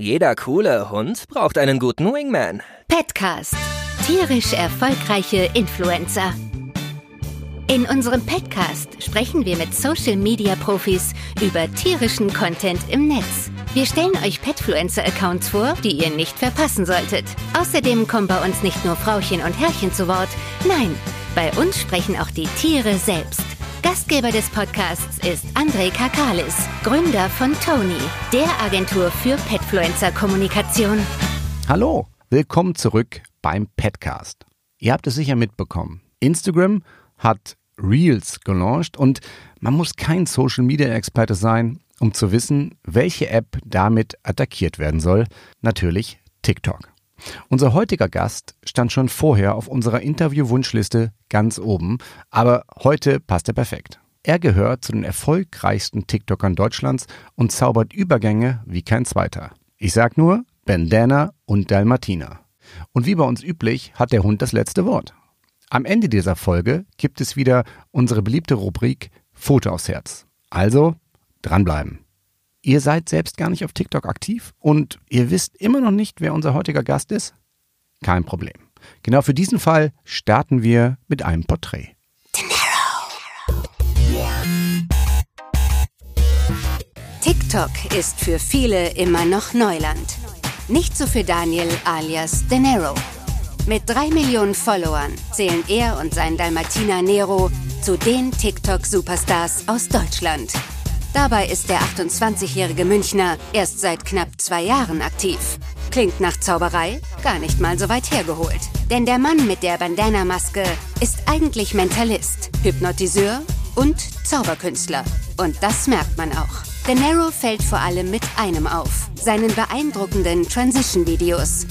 Jeder coole Hund braucht einen guten Wingman. Petcast. Tierisch erfolgreiche Influencer. In unserem Petcast sprechen wir mit Social Media Profis über tierischen Content im Netz. Wir stellen euch Petfluencer-Accounts vor, die ihr nicht verpassen solltet. Außerdem kommen bei uns nicht nur Frauchen und Herrchen zu Wort. Nein, bei uns sprechen auch die Tiere selbst. Gastgeber des Podcasts ist André Kakalis, Gründer von Tony, der Agentur für Petfluencer-Kommunikation. Hallo, willkommen zurück beim Petcast. Ihr habt es sicher mitbekommen. Instagram hat Reels gelauncht und man muss kein Social-Media-Experte sein, um zu wissen, welche App damit attackiert werden soll. Natürlich TikTok. Unser heutiger Gast stand schon vorher auf unserer Interview-Wunschliste ganz oben, aber heute passt er perfekt. Er gehört zu den erfolgreichsten TikTokern Deutschlands und zaubert Übergänge wie kein zweiter. Ich sag nur Bandana und Dalmatina. Und wie bei uns üblich hat der Hund das letzte Wort. Am Ende dieser Folge gibt es wieder unsere beliebte Rubrik Foto aufs Herz. Also dranbleiben. Ihr seid selbst gar nicht auf TikTok aktiv und ihr wisst immer noch nicht, wer unser heutiger Gast ist? Kein Problem. Genau für diesen Fall starten wir mit einem Porträt. TikTok ist für viele immer noch Neuland. Nicht so für Daniel alias De Niro. Mit drei Millionen Followern zählen er und sein Dalmatiner Nero zu den TikTok-Superstars aus Deutschland. Dabei ist der 28-jährige Münchner erst seit knapp zwei Jahren aktiv. Klingt nach Zauberei, gar nicht mal so weit hergeholt. Denn der Mann mit der Bandana-Maske ist eigentlich Mentalist, Hypnotiseur und Zauberkünstler. Und das merkt man auch. De Niro fällt vor allem mit einem auf, seinen beeindruckenden Transition-Videos,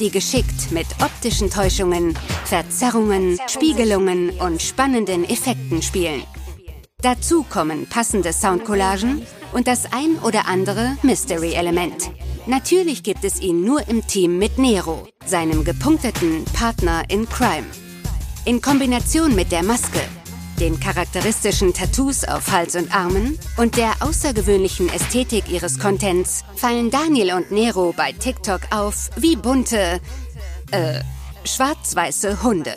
die geschickt mit optischen Täuschungen, Verzerrungen, Spiegelungen und spannenden Effekten spielen. Dazu kommen passende Soundcollagen und das ein oder andere Mystery-Element. Natürlich gibt es ihn nur im Team mit Nero, seinem gepunkteten Partner in Crime. In Kombination mit der Maske, den charakteristischen Tattoos auf Hals und Armen und der außergewöhnlichen Ästhetik ihres Contents fallen Daniel und Nero bei TikTok auf wie bunte, äh, schwarz-weiße Hunde.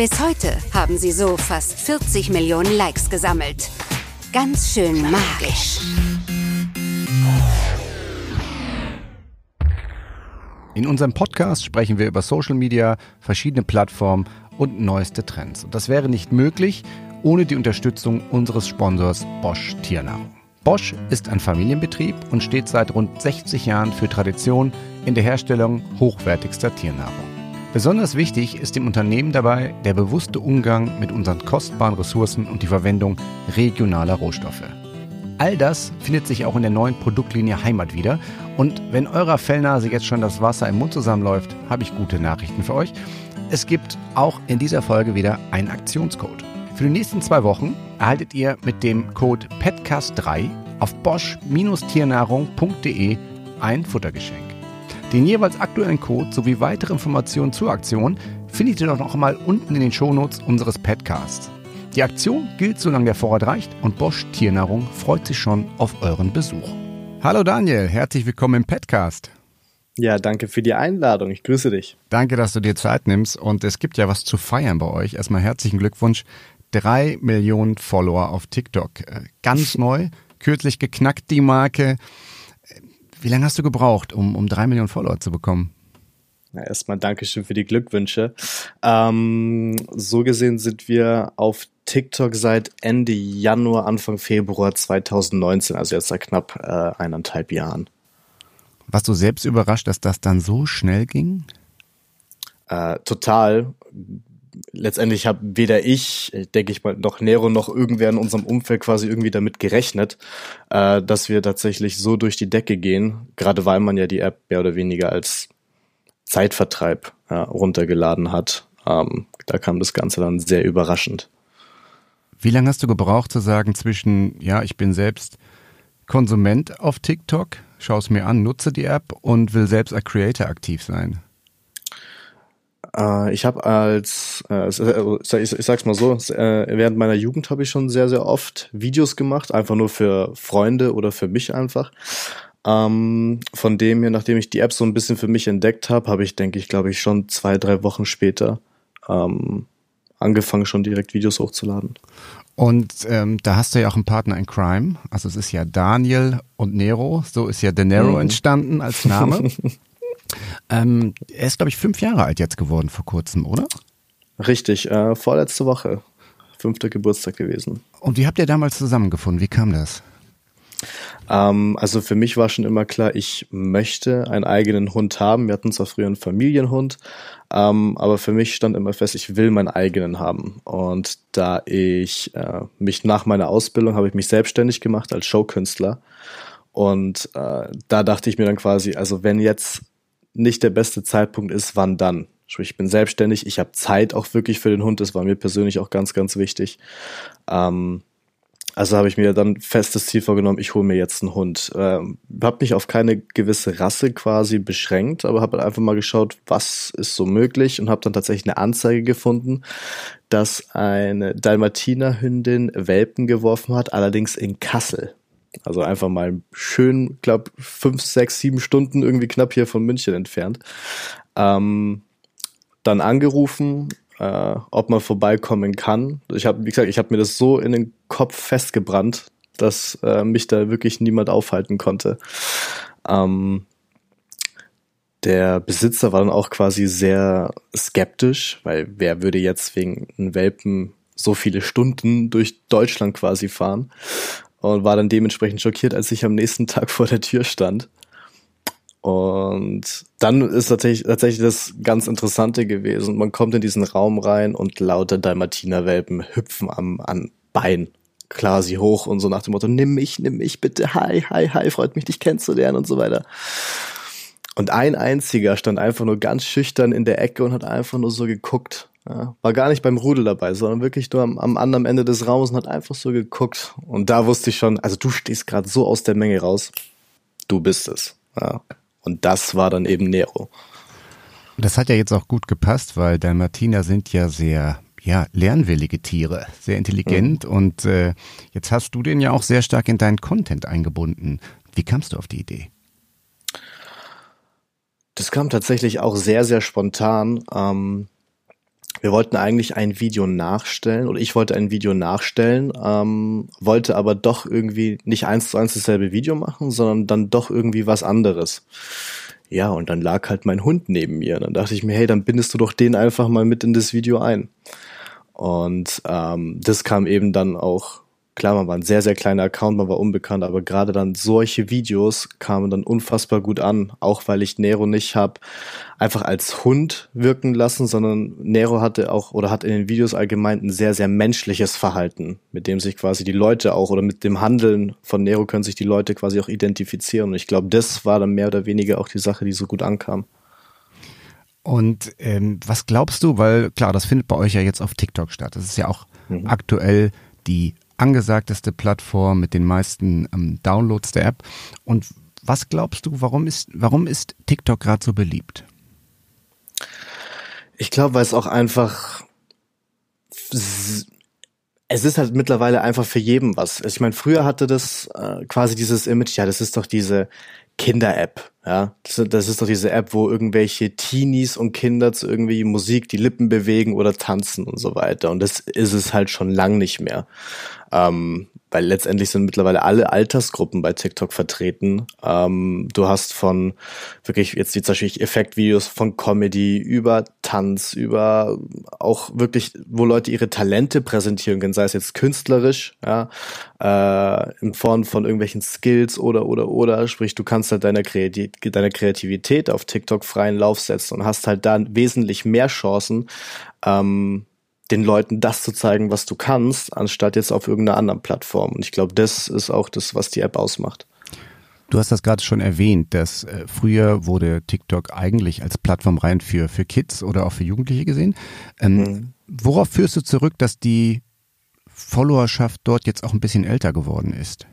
Bis heute haben sie so fast 40 Millionen Likes gesammelt. Ganz schön magisch. In unserem Podcast sprechen wir über Social Media, verschiedene Plattformen und neueste Trends. Und das wäre nicht möglich ohne die Unterstützung unseres Sponsors Bosch Tiernahrung. Bosch ist ein Familienbetrieb und steht seit rund 60 Jahren für Tradition in der Herstellung hochwertigster Tiernahrung. Besonders wichtig ist dem Unternehmen dabei der bewusste Umgang mit unseren kostbaren Ressourcen und die Verwendung regionaler Rohstoffe. All das findet sich auch in der neuen Produktlinie Heimat wieder. Und wenn eurer Fellnase jetzt schon das Wasser im Mund zusammenläuft, habe ich gute Nachrichten für euch. Es gibt auch in dieser Folge wieder einen Aktionscode. Für die nächsten zwei Wochen erhaltet ihr mit dem Code PETCAST3 auf bosch-tiernahrung.de ein Futtergeschenk. Den jeweils aktuellen Code sowie weitere Informationen zur Aktion findet ihr doch noch mal unten in den Shownotes unseres Podcasts. Die Aktion gilt, solange der Vorrat reicht und Bosch Tiernahrung freut sich schon auf euren Besuch. Hallo Daniel, herzlich willkommen im Podcast. Ja, danke für die Einladung. Ich grüße dich. Danke, dass du dir Zeit nimmst und es gibt ja was zu feiern bei euch. Erstmal herzlichen Glückwunsch. Drei Millionen Follower auf TikTok. Äh, ganz neu, kürzlich geknackt die Marke. Wie lange hast du gebraucht, um, um drei Millionen Follower zu bekommen? Ja, erstmal Dankeschön für die Glückwünsche. Ähm, so gesehen sind wir auf TikTok seit Ende Januar, Anfang Februar 2019, also jetzt seit knapp äh, eineinhalb Jahren. Warst du selbst überrascht, dass das dann so schnell ging? Äh, total letztendlich habe weder ich, denke ich mal, noch Nero noch irgendwer in unserem Umfeld quasi irgendwie damit gerechnet, äh, dass wir tatsächlich so durch die Decke gehen, gerade weil man ja die App mehr oder weniger als Zeitvertreib ja, runtergeladen hat. Ähm, da kam das Ganze dann sehr überraschend. Wie lange hast du gebraucht zu sagen zwischen, ja, ich bin selbst Konsument auf TikTok, schaue es mir an, nutze die App und will selbst als Creator aktiv sein? Äh, ich habe als, äh, ich, ich sag's mal so, äh, während meiner Jugend habe ich schon sehr, sehr oft Videos gemacht, einfach nur für Freunde oder für mich einfach. Ähm, von dem her, nachdem ich die App so ein bisschen für mich entdeckt habe, habe ich, denke ich, glaube ich, schon zwei, drei Wochen später ähm, angefangen, schon direkt Videos hochzuladen. Und ähm, da hast du ja auch einen Partner in Crime. Also es ist ja Daniel und Nero. So ist ja De Nero mhm. entstanden als Name. ähm, er ist, glaube ich, fünf Jahre alt jetzt geworden vor kurzem, oder? Richtig, äh, vorletzte Woche. Fünfter Geburtstag gewesen. Und wie habt ihr damals zusammengefunden? Wie kam das? Ähm, also für mich war schon immer klar, ich möchte einen eigenen Hund haben. Wir hatten zwar früher einen Familienhund, ähm, aber für mich stand immer fest, ich will meinen eigenen haben. Und da ich äh, mich nach meiner Ausbildung habe ich mich selbstständig gemacht als Showkünstler. Und äh, da dachte ich mir dann quasi, also wenn jetzt nicht der beste Zeitpunkt ist, wann dann? Sprich, ich bin selbstständig, ich habe Zeit auch wirklich für den Hund, das war mir persönlich auch ganz, ganz wichtig. Ähm, also habe ich mir dann festes Ziel vorgenommen, ich hole mir jetzt einen Hund. Ähm, habe mich auf keine gewisse Rasse quasi beschränkt, aber habe einfach mal geschaut, was ist so möglich und habe dann tatsächlich eine Anzeige gefunden, dass eine Dalmatinerhündin Welpen geworfen hat, allerdings in Kassel. Also einfach mal schön, glaube fünf, sechs, sieben Stunden irgendwie knapp hier von München entfernt. Ähm, dann angerufen, äh, ob man vorbeikommen kann. Ich habe, wie gesagt, ich habe mir das so in den Kopf festgebrannt, dass äh, mich da wirklich niemand aufhalten konnte. Ähm, der Besitzer war dann auch quasi sehr skeptisch, weil wer würde jetzt wegen einem Welpen so viele Stunden durch Deutschland quasi fahren und war dann dementsprechend schockiert, als ich am nächsten Tag vor der Tür stand. Und dann ist tatsächlich, tatsächlich das ganz Interessante gewesen. Man kommt in diesen Raum rein und lauter Dalmatinerwelpen hüpfen am, am Bein klar hoch und so nach dem Motto, nimm mich, nimm mich bitte, hi, hi, hi, freut mich, dich kennenzulernen und so weiter. Und ein einziger stand einfach nur ganz schüchtern in der Ecke und hat einfach nur so geguckt. Ja, war gar nicht beim Rudel dabei, sondern wirklich nur am, am anderen Ende des Raumes und hat einfach so geguckt. Und da wusste ich schon, also du stehst gerade so aus der Menge raus. Du bist es. Ja. Und das war dann eben Nero. Das hat ja jetzt auch gut gepasst, weil Dalmatiner sind ja sehr ja, lernwillige Tiere, sehr intelligent mhm. und äh, jetzt hast du den ja auch sehr stark in deinen Content eingebunden. Wie kamst du auf die Idee? Das kam tatsächlich auch sehr, sehr spontan. Ähm, wir wollten eigentlich ein Video nachstellen oder ich wollte ein Video nachstellen, ähm, wollte aber doch irgendwie nicht eins zu eins dasselbe Video machen, sondern dann doch irgendwie was anderes. Ja, und dann lag halt mein Hund neben mir. Dann dachte ich mir, hey, dann bindest du doch den einfach mal mit in das Video ein. Und ähm, das kam eben dann auch klar, man war ein sehr, sehr kleiner Account, man war unbekannt, aber gerade dann solche Videos kamen dann unfassbar gut an, auch weil ich Nero nicht habe einfach als Hund wirken lassen, sondern Nero hatte auch oder hat in den Videos allgemein ein sehr, sehr menschliches Verhalten, mit dem sich quasi die Leute auch oder mit dem Handeln von Nero können sich die Leute quasi auch identifizieren. Und ich glaube, das war dann mehr oder weniger auch die Sache, die so gut ankam. Und ähm, was glaubst du, weil klar, das findet bei euch ja jetzt auf TikTok statt. Das ist ja auch mhm. aktuell die angesagteste Plattform mit den meisten ähm, Downloads der App. Und was glaubst du, warum ist, warum ist TikTok gerade so beliebt? Ich glaube, weil es auch einfach es ist halt mittlerweile einfach für jeden was. Ich meine, früher hatte das äh, quasi dieses Image, ja, das ist doch diese Kinder-App, ja. Das, das, ist doch diese App, wo irgendwelche Teenies und Kinder zu irgendwie Musik die Lippen bewegen oder tanzen und so weiter. Und das ist es halt schon lang nicht mehr. Ähm, weil letztendlich sind mittlerweile alle Altersgruppen bei TikTok vertreten. Ähm, du hast von wirklich jetzt zum Beispiel Effektvideos von Comedy über Tanz, über auch wirklich, wo Leute ihre Talente präsentieren können, sei es jetzt künstlerisch, ja, äh, in Form von irgendwelchen Skills oder oder oder. Sprich, du kannst halt deiner, Kreativ deiner Kreativität auf TikTok freien Lauf setzen und hast halt dann wesentlich mehr Chancen, ähm, den Leuten das zu zeigen, was du kannst, anstatt jetzt auf irgendeiner anderen Plattform. Und ich glaube, das ist auch das, was die App ausmacht. Du hast das gerade schon erwähnt, dass äh, früher wurde TikTok eigentlich als Plattform rein für, für Kids oder auch für Jugendliche gesehen. Ähm, mhm. Worauf führst du zurück, dass die Followerschaft dort jetzt auch ein bisschen älter geworden ist?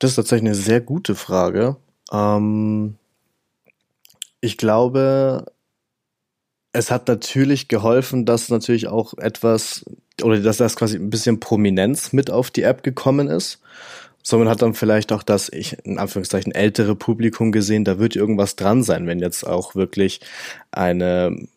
Das ist tatsächlich eine sehr gute Frage. Ähm, ich glaube, es hat natürlich geholfen, dass natürlich auch etwas oder dass das quasi ein bisschen Prominenz mit auf die App gekommen ist. sondern hat dann vielleicht auch das, ich in Anführungszeichen ältere Publikum gesehen, da wird irgendwas dran sein, wenn jetzt auch wirklich eine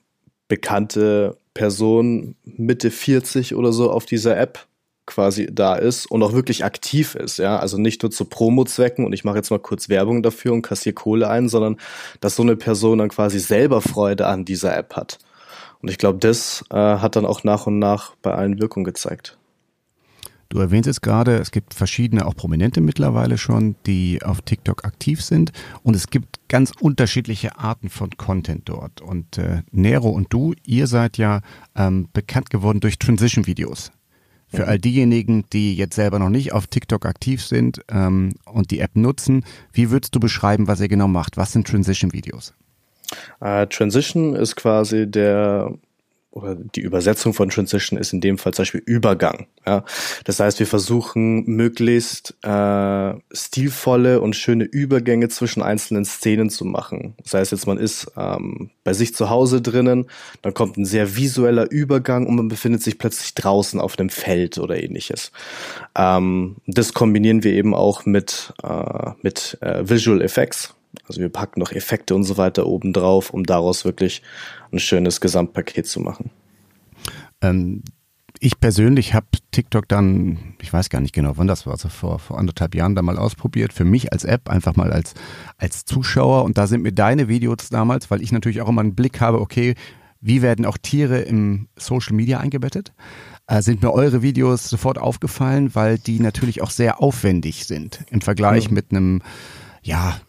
bekannte Person Mitte 40 oder so auf dieser App quasi da ist und auch wirklich aktiv ist, ja, also nicht nur zu Promo-Zwecken und ich mache jetzt mal kurz Werbung dafür und kassiere Kohle ein, sondern dass so eine Person dann quasi selber Freude an dieser App hat. Und ich glaube, das äh, hat dann auch nach und nach bei allen Wirkung gezeigt. Du erwähnst jetzt gerade, es gibt verschiedene, auch Prominente mittlerweile schon, die auf TikTok aktiv sind und es gibt ganz unterschiedliche Arten von Content dort. Und äh, Nero und du, ihr seid ja ähm, bekannt geworden durch Transition-Videos. Für all diejenigen, die jetzt selber noch nicht auf TikTok aktiv sind ähm, und die App nutzen, wie würdest du beschreiben, was ihr genau macht? Was sind Transition-Videos? Uh, Transition ist quasi der oder die Übersetzung von Transition ist in dem Fall zum Beispiel Übergang. Ja? Das heißt, wir versuchen möglichst äh, stilvolle und schöne Übergänge zwischen einzelnen Szenen zu machen. Das heißt jetzt, man ist ähm, bei sich zu Hause drinnen, dann kommt ein sehr visueller Übergang und man befindet sich plötzlich draußen auf einem Feld oder ähnliches. Ähm, das kombinieren wir eben auch mit, äh, mit äh, Visual Effects. Also wir packen noch Effekte und so weiter oben drauf, um daraus wirklich ein schönes Gesamtpaket zu machen. Ähm, ich persönlich habe TikTok dann, ich weiß gar nicht genau, wann das war, also vor, vor anderthalb Jahren da mal ausprobiert. Für mich als App, einfach mal als, als Zuschauer. Und da sind mir deine Videos damals, weil ich natürlich auch immer einen Blick habe, okay, wie werden auch Tiere im Social Media eingebettet? Äh, sind mir eure Videos sofort aufgefallen, weil die natürlich auch sehr aufwendig sind im Vergleich ja. mit einem, ja,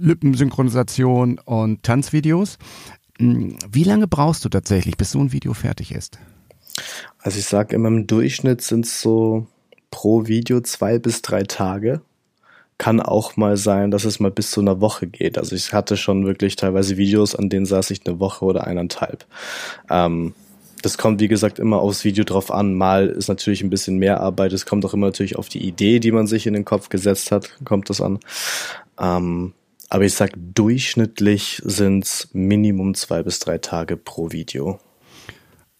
Lippensynchronisation und Tanzvideos. Hm, wie lange brauchst du tatsächlich, bis so ein Video fertig ist? Also ich sage immer im Durchschnitt sind es so pro Video zwei bis drei Tage. Kann auch mal sein, dass es mal bis zu einer Woche geht. Also ich hatte schon wirklich teilweise Videos, an denen saß ich eine Woche oder eineinhalb. Ähm, das kommt, wie gesagt, immer aufs Video drauf an. Mal ist natürlich ein bisschen mehr Arbeit. Es kommt auch immer natürlich auf die Idee, die man sich in den Kopf gesetzt hat, kommt das an. Ähm, aber ich sag, durchschnittlich sind's Minimum zwei bis drei Tage pro Video.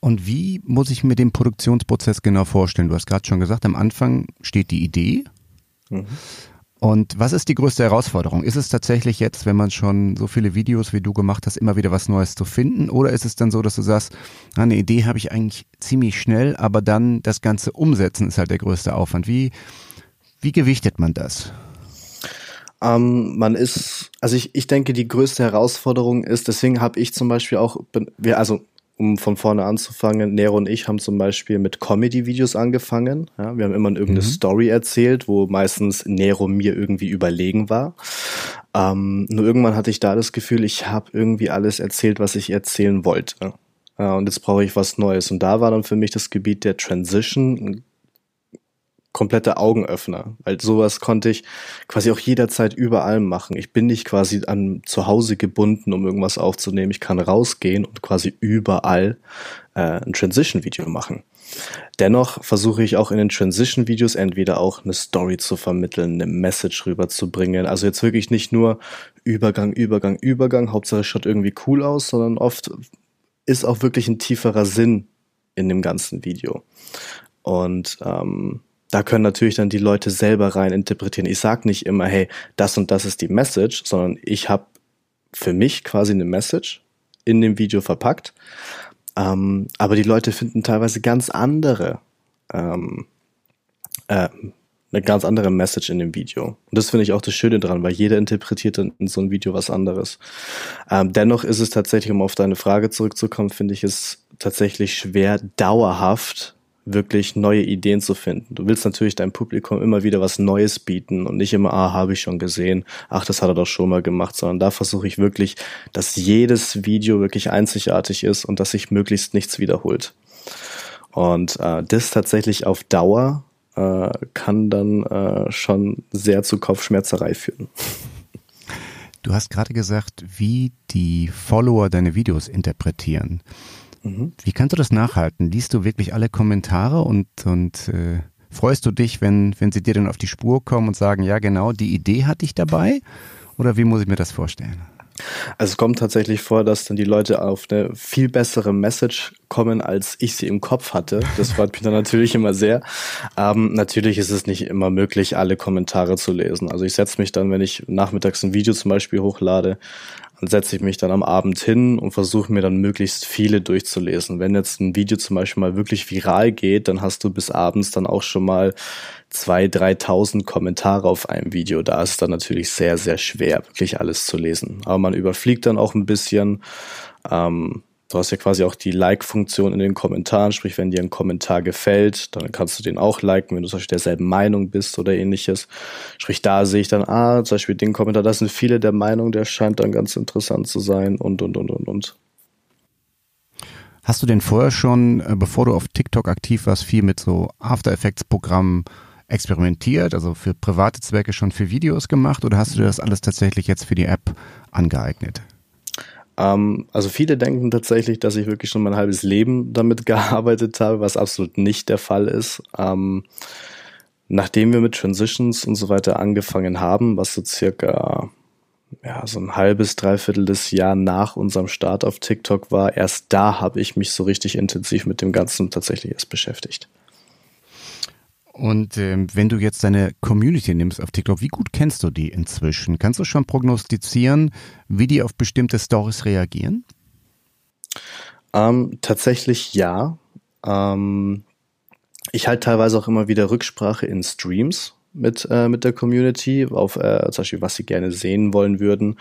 Und wie muss ich mir den Produktionsprozess genau vorstellen? Du hast gerade schon gesagt, am Anfang steht die Idee. Mhm. Und was ist die größte Herausforderung? Ist es tatsächlich jetzt, wenn man schon so viele Videos wie du gemacht hast, immer wieder was Neues zu finden? Oder ist es dann so, dass du sagst, eine Idee habe ich eigentlich ziemlich schnell, aber dann das Ganze umsetzen ist halt der größte Aufwand. Wie, wie gewichtet man das? Ähm, man ist, also ich, ich denke, die größte Herausforderung ist, deswegen habe ich zum Beispiel auch, wir, also um von vorne anzufangen, Nero und ich haben zum Beispiel mit Comedy-Videos angefangen. Ja, wir haben immer irgendeine mhm. Story erzählt, wo meistens Nero mir irgendwie überlegen war. Ähm, nur irgendwann hatte ich da das Gefühl, ich habe irgendwie alles erzählt, was ich erzählen wollte. Ja, und jetzt brauche ich was Neues. Und da war dann für mich das Gebiet der Transition komplette Augenöffner, weil sowas konnte ich quasi auch jederzeit überall machen. Ich bin nicht quasi an zu Hause gebunden, um irgendwas aufzunehmen. Ich kann rausgehen und quasi überall äh, ein Transition-Video machen. Dennoch versuche ich auch in den Transition-Videos entweder auch eine Story zu vermitteln, eine Message rüberzubringen. Also jetzt wirklich nicht nur Übergang, Übergang, Übergang, Hauptsache schaut irgendwie cool aus, sondern oft ist auch wirklich ein tieferer Sinn in dem ganzen Video. Und ähm, da können natürlich dann die Leute selber rein interpretieren. Ich sag nicht immer, hey, das und das ist die Message, sondern ich habe für mich quasi eine Message in dem Video verpackt. Ähm, aber die Leute finden teilweise ganz andere, ähm, äh, eine ganz andere Message in dem Video. Und das finde ich auch das Schöne dran, weil jeder interpretiert in, in so ein Video was anderes. Ähm, dennoch ist es tatsächlich, um auf deine Frage zurückzukommen, finde ich es tatsächlich schwer, dauerhaft wirklich neue Ideen zu finden. Du willst natürlich deinem Publikum immer wieder was Neues bieten und nicht immer, ah, habe ich schon gesehen, ach, das hat er doch schon mal gemacht, sondern da versuche ich wirklich, dass jedes Video wirklich einzigartig ist und dass sich möglichst nichts wiederholt. Und äh, das tatsächlich auf Dauer äh, kann dann äh, schon sehr zu Kopfschmerzerei führen. Du hast gerade gesagt, wie die Follower deine Videos interpretieren. Mhm. Wie kannst du das nachhalten? Liest du wirklich alle Kommentare und, und äh, freust du dich, wenn, wenn sie dir dann auf die Spur kommen und sagen, ja genau, die Idee hatte ich dabei? Oder wie muss ich mir das vorstellen? Also es kommt tatsächlich vor, dass dann die Leute auf eine viel bessere Message kommen, als ich sie im Kopf hatte. Das freut mich dann natürlich immer sehr. Ähm, natürlich ist es nicht immer möglich, alle Kommentare zu lesen. Also ich setze mich dann, wenn ich nachmittags ein Video zum Beispiel hochlade, dann setze ich mich dann am Abend hin und versuche mir dann möglichst viele durchzulesen. Wenn jetzt ein Video zum Beispiel mal wirklich viral geht, dann hast du bis abends dann auch schon mal zwei, dreitausend Kommentare auf einem Video. Da ist es dann natürlich sehr, sehr schwer, wirklich alles zu lesen. Aber man überfliegt dann auch ein bisschen. Ähm, Du hast ja quasi auch die Like-Funktion in den Kommentaren, sprich, wenn dir ein Kommentar gefällt, dann kannst du den auch liken, wenn du zum Beispiel derselben Meinung bist oder ähnliches. Sprich, da sehe ich dann, ah, zum Beispiel den Kommentar, da sind viele der Meinung, der scheint dann ganz interessant zu sein und, und, und, und, und. Hast du denn vorher schon, äh, bevor du auf TikTok aktiv warst, viel mit so After Effects Programmen experimentiert, also für private Zwecke schon für Videos gemacht oder hast du das alles tatsächlich jetzt für die App angeeignet? Ähm, also viele denken tatsächlich, dass ich wirklich schon mein halbes Leben damit gearbeitet habe, was absolut nicht der Fall ist. Ähm, nachdem wir mit Transitions und so weiter angefangen haben, was so circa ja, so ein halbes, dreiviertel des Jahr nach unserem Start auf TikTok war, erst da habe ich mich so richtig intensiv mit dem Ganzen tatsächlich erst beschäftigt. Und ähm, wenn du jetzt deine Community nimmst auf TikTok, wie gut kennst du die inzwischen? Kannst du schon prognostizieren, wie die auf bestimmte Stories reagieren? Ähm, tatsächlich ja. Ähm, ich halte teilweise auch immer wieder Rücksprache in Streams mit, äh, mit der Community, auf äh, zum Beispiel, was sie gerne sehen wollen würden.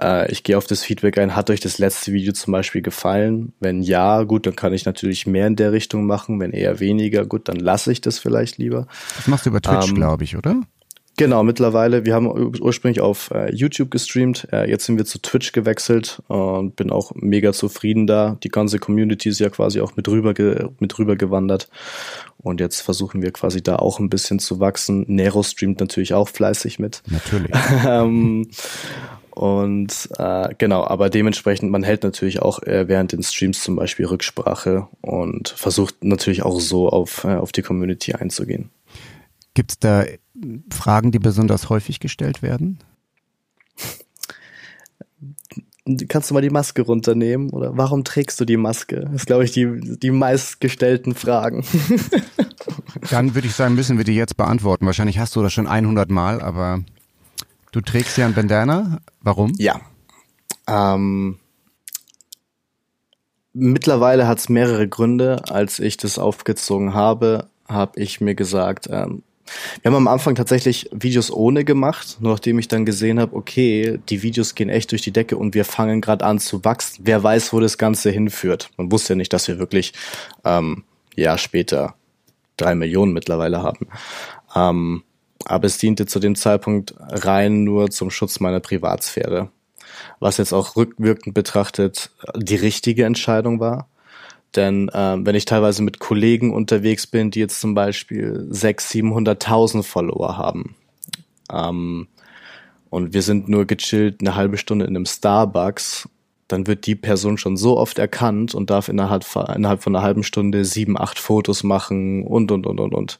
Äh, ich gehe auf das Feedback ein, hat euch das letzte Video zum Beispiel gefallen? Wenn ja, gut, dann kann ich natürlich mehr in der Richtung machen. Wenn eher weniger, gut, dann lasse ich das vielleicht lieber. Das machst du über Twitch, ähm, glaube ich, oder? Genau, mittlerweile. Wir haben ursprünglich auf äh, YouTube gestreamt. Äh, jetzt sind wir zu Twitch gewechselt und bin auch mega zufrieden da. Die ganze Community ist ja quasi auch mit rüber, mit rüber gewandert. Und jetzt versuchen wir quasi da auch ein bisschen zu wachsen. Nero streamt natürlich auch fleißig mit. Natürlich. ähm, und äh, genau, aber dementsprechend, man hält natürlich auch äh, während den Streams zum Beispiel Rücksprache und versucht natürlich auch so auf, äh, auf die Community einzugehen. Gibt es da Fragen, die besonders häufig gestellt werden? Kannst du mal die Maske runternehmen? Oder warum trägst du die Maske? Das ist, glaube ich, die, die meistgestellten Fragen. Dann würde ich sagen, müssen wir die jetzt beantworten. Wahrscheinlich hast du das schon 100 Mal, aber du trägst ja ein Bandana. Warum? Ja. Ähm, mittlerweile hat es mehrere Gründe. Als ich das aufgezogen habe, habe ich mir gesagt, ähm, wir haben am Anfang tatsächlich Videos ohne gemacht, nur nachdem ich dann gesehen habe, okay, die Videos gehen echt durch die Decke und wir fangen gerade an zu wachsen. Wer weiß, wo das Ganze hinführt. Man wusste ja nicht, dass wir wirklich ähm, ja später drei Millionen mittlerweile haben. Ähm, aber es diente zu dem Zeitpunkt rein nur zum Schutz meiner Privatsphäre. Was jetzt auch rückwirkend betrachtet die richtige Entscheidung war. Denn äh, wenn ich teilweise mit Kollegen unterwegs bin, die jetzt zum Beispiel 600.000, 700.000 Follower haben, ähm, und wir sind nur gechillt eine halbe Stunde in einem Starbucks, dann wird die Person schon so oft erkannt und darf innerhalb, innerhalb von einer halben Stunde sieben, acht Fotos machen und, und, und, und, und.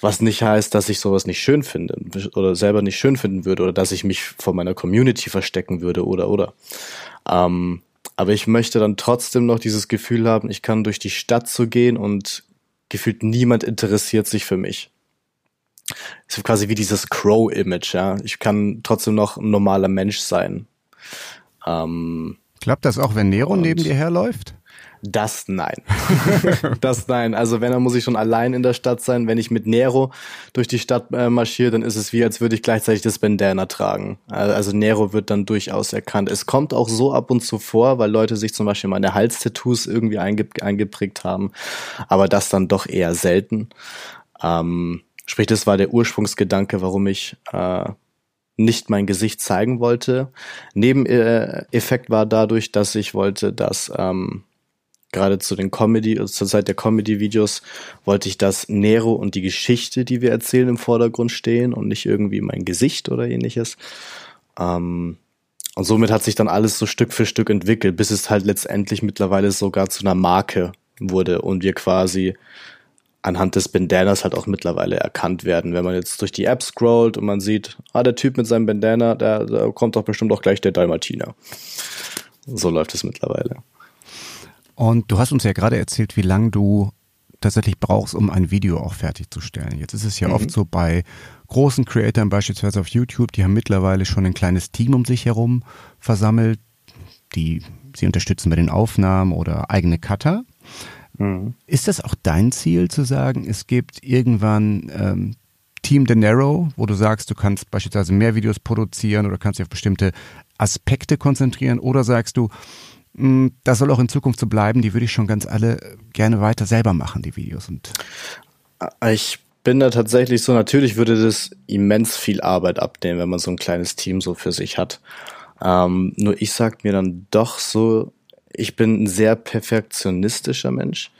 Was nicht heißt, dass ich sowas nicht schön finde oder selber nicht schön finden würde oder dass ich mich vor meiner Community verstecken würde oder, oder. Ähm, aber ich möchte dann trotzdem noch dieses Gefühl haben, ich kann durch die Stadt zu gehen und gefühlt niemand interessiert sich für mich. Es ist quasi wie dieses Crow-Image, ja. Ich kann trotzdem noch ein normaler Mensch sein. Ähm, Klappt das auch, wenn Nero neben dir herläuft? Das nein. das nein. Also wenn, dann muss ich schon allein in der Stadt sein. Wenn ich mit Nero durch die Stadt äh, marschiere, dann ist es wie, als würde ich gleichzeitig das Bandana tragen. Also Nero wird dann durchaus erkannt. Es kommt auch so ab und zu vor, weil Leute sich zum Beispiel meine Halstattoos irgendwie einge eingeprägt haben. Aber das dann doch eher selten. Ähm, sprich, das war der Ursprungsgedanke, warum ich äh, nicht mein Gesicht zeigen wollte. Nebeneffekt war dadurch, dass ich wollte, dass ähm, gerade zu den Comedy, zur Zeit der Comedy-Videos, wollte ich, dass Nero und die Geschichte, die wir erzählen, im Vordergrund stehen und nicht irgendwie mein Gesicht oder ähnliches. Ähm, und somit hat sich dann alles so Stück für Stück entwickelt, bis es halt letztendlich mittlerweile sogar zu einer Marke wurde und wir quasi anhand des Bandanas halt auch mittlerweile erkannt werden. Wenn man jetzt durch die App scrollt und man sieht, ah, der Typ mit seinem Bandana, da, da kommt doch bestimmt auch gleich der Dalmatiner. So läuft es mittlerweile. Und du hast uns ja gerade erzählt, wie lange du tatsächlich brauchst, um ein Video auch fertigzustellen. Jetzt ist es ja mhm. oft so bei großen Creatoren, beispielsweise auf YouTube, die haben mittlerweile schon ein kleines Team um sich herum versammelt, die sie unterstützen bei den Aufnahmen oder eigene Cutter. Mhm. Ist das auch dein Ziel zu sagen, es gibt irgendwann ähm, Team De Niro, wo du sagst, du kannst beispielsweise mehr Videos produzieren oder kannst dich auf bestimmte Aspekte konzentrieren oder sagst du, das soll auch in Zukunft so bleiben, die würde ich schon ganz alle gerne weiter selber machen, die Videos. Und ich bin da tatsächlich so, natürlich würde das immens viel Arbeit abnehmen, wenn man so ein kleines Team so für sich hat. Ähm, nur ich sag mir dann doch so, ich bin ein sehr perfektionistischer Mensch,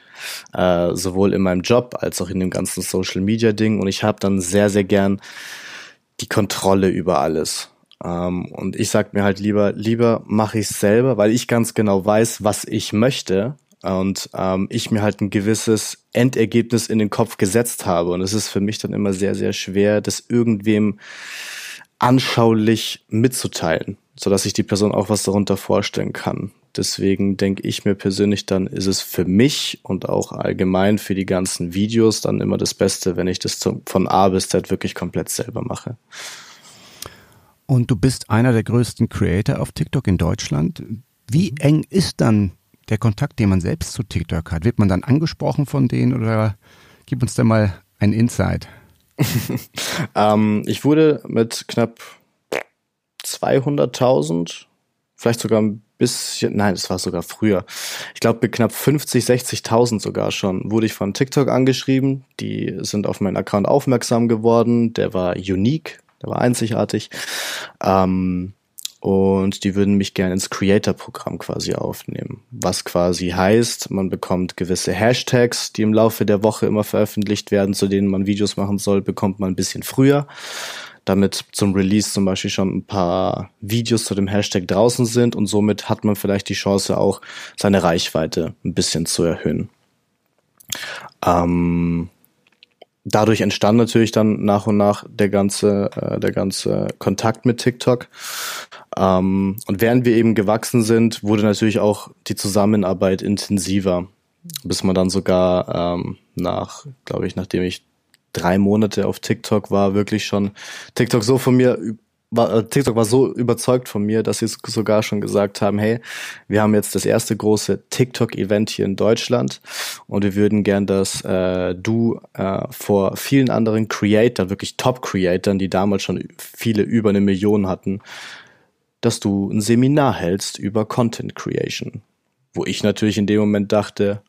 äh, sowohl in meinem Job als auch in dem ganzen Social Media Ding und ich habe dann sehr, sehr gern die Kontrolle über alles. Ähm, und ich sag mir halt lieber, lieber mache ich es selber, weil ich ganz genau weiß, was ich möchte und ähm, ich mir halt ein gewisses Endergebnis in den Kopf gesetzt habe. Und es ist für mich dann immer sehr, sehr schwer, das irgendwem anschaulich mitzuteilen, so dass sich die Person auch was darunter vorstellen kann. Deswegen denke ich mir persönlich, dann ist es für mich und auch allgemein für die ganzen Videos dann immer das Beste, wenn ich das zum, von A bis Z wirklich komplett selber mache. Und du bist einer der größten Creator auf TikTok in Deutschland. Wie mhm. eng ist dann der Kontakt, den man selbst zu TikTok hat? Wird man dann angesprochen von denen oder gib uns da mal ein Insight? ähm, ich wurde mit knapp 200.000, vielleicht sogar ein bisschen, nein, es war sogar früher. Ich glaube, mit knapp 50, 60.000 sogar schon wurde ich von TikTok angeschrieben. Die sind auf meinen Account aufmerksam geworden. Der war unique, der war einzigartig. Ähm, und die würden mich gerne ins Creator-Programm quasi aufnehmen. Was quasi heißt, man bekommt gewisse Hashtags, die im Laufe der Woche immer veröffentlicht werden, zu denen man Videos machen soll, bekommt man ein bisschen früher, damit zum Release zum Beispiel schon ein paar Videos zu dem Hashtag draußen sind und somit hat man vielleicht die Chance auch, seine Reichweite ein bisschen zu erhöhen. Ähm, dadurch entstand natürlich dann nach und nach der ganze, äh, der ganze Kontakt mit TikTok. Ähm, und während wir eben gewachsen sind, wurde natürlich auch die Zusammenarbeit intensiver, bis man dann sogar ähm, nach, glaube ich, nachdem ich drei Monate auf TikTok war, wirklich schon TikTok so von mir war, äh, TikTok war so überzeugt von mir, dass sie sogar schon gesagt haben, hey, wir haben jetzt das erste große TikTok-Event hier in Deutschland und wir würden gern, dass äh, du äh, vor vielen anderen Creators, wirklich Top-Creators, die damals schon viele über eine Million hatten, dass du ein Seminar hältst über Content Creation. Wo ich natürlich in dem Moment dachte,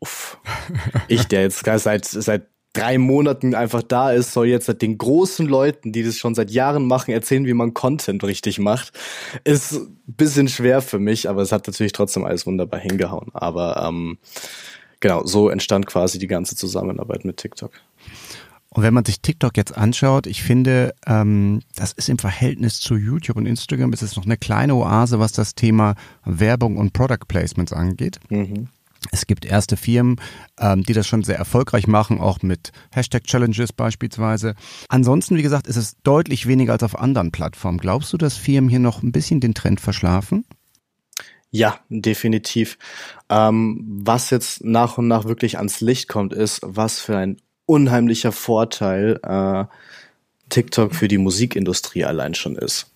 uff, ich, der jetzt seit, seit drei Monaten einfach da ist, soll jetzt den großen Leuten, die das schon seit Jahren machen, erzählen, wie man Content richtig macht. Ist ein bisschen schwer für mich, aber es hat natürlich trotzdem alles wunderbar hingehauen. Aber ähm, genau, so entstand quasi die ganze Zusammenarbeit mit TikTok. Und wenn man sich TikTok jetzt anschaut, ich finde, ähm, das ist im Verhältnis zu YouTube und Instagram, ist es noch eine kleine Oase, was das Thema Werbung und Product Placements angeht. Mhm. Es gibt erste Firmen, ähm, die das schon sehr erfolgreich machen, auch mit Hashtag-Challenges beispielsweise. Ansonsten, wie gesagt, ist es deutlich weniger als auf anderen Plattformen. Glaubst du, dass Firmen hier noch ein bisschen den Trend verschlafen? Ja, definitiv. Ähm, was jetzt nach und nach wirklich ans Licht kommt, ist, was für ein unheimlicher Vorteil äh, TikTok für die Musikindustrie allein schon ist.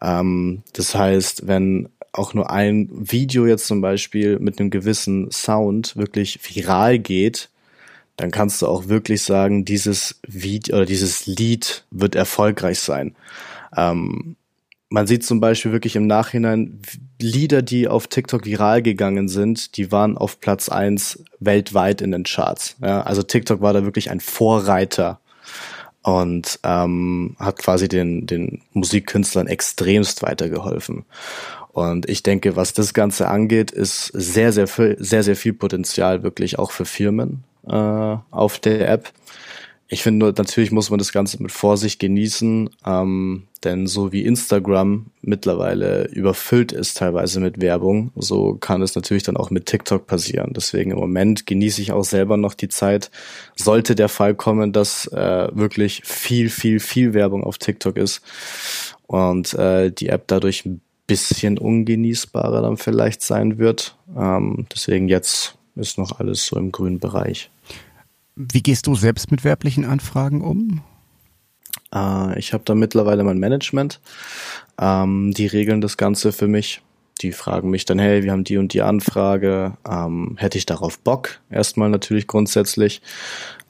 Ähm, das heißt, wenn auch nur ein Video jetzt zum Beispiel mit einem gewissen Sound wirklich viral geht, dann kannst du auch wirklich sagen, dieses Video oder dieses Lied wird erfolgreich sein. Ähm, man sieht zum Beispiel wirklich im Nachhinein Lieder, die auf TikTok viral gegangen sind, die waren auf Platz eins weltweit in den Charts. Ja, also TikTok war da wirklich ein Vorreiter und ähm, hat quasi den, den Musikkünstlern extremst weitergeholfen. Und ich denke, was das Ganze angeht, ist sehr, sehr viel, sehr, sehr viel Potenzial wirklich auch für Firmen äh, auf der App. Ich finde natürlich muss man das Ganze mit Vorsicht genießen. Ähm, Denn so wie Instagram mittlerweile überfüllt ist teilweise mit Werbung, so kann es natürlich dann auch mit TikTok passieren. Deswegen im Moment genieße ich auch selber noch die Zeit. Sollte der Fall kommen, dass äh, wirklich viel, viel, viel Werbung auf TikTok ist und äh, die App dadurch ein bisschen ungenießbarer dann vielleicht sein wird. Ähm, deswegen jetzt ist noch alles so im grünen Bereich. Wie gehst du selbst mit werblichen Anfragen um? Äh, ich habe da mittlerweile mein Management. Ähm, die regeln das Ganze für mich. Die fragen mich dann, hey, wir haben die und die Anfrage. Ähm, hätte ich darauf Bock? Erstmal natürlich grundsätzlich.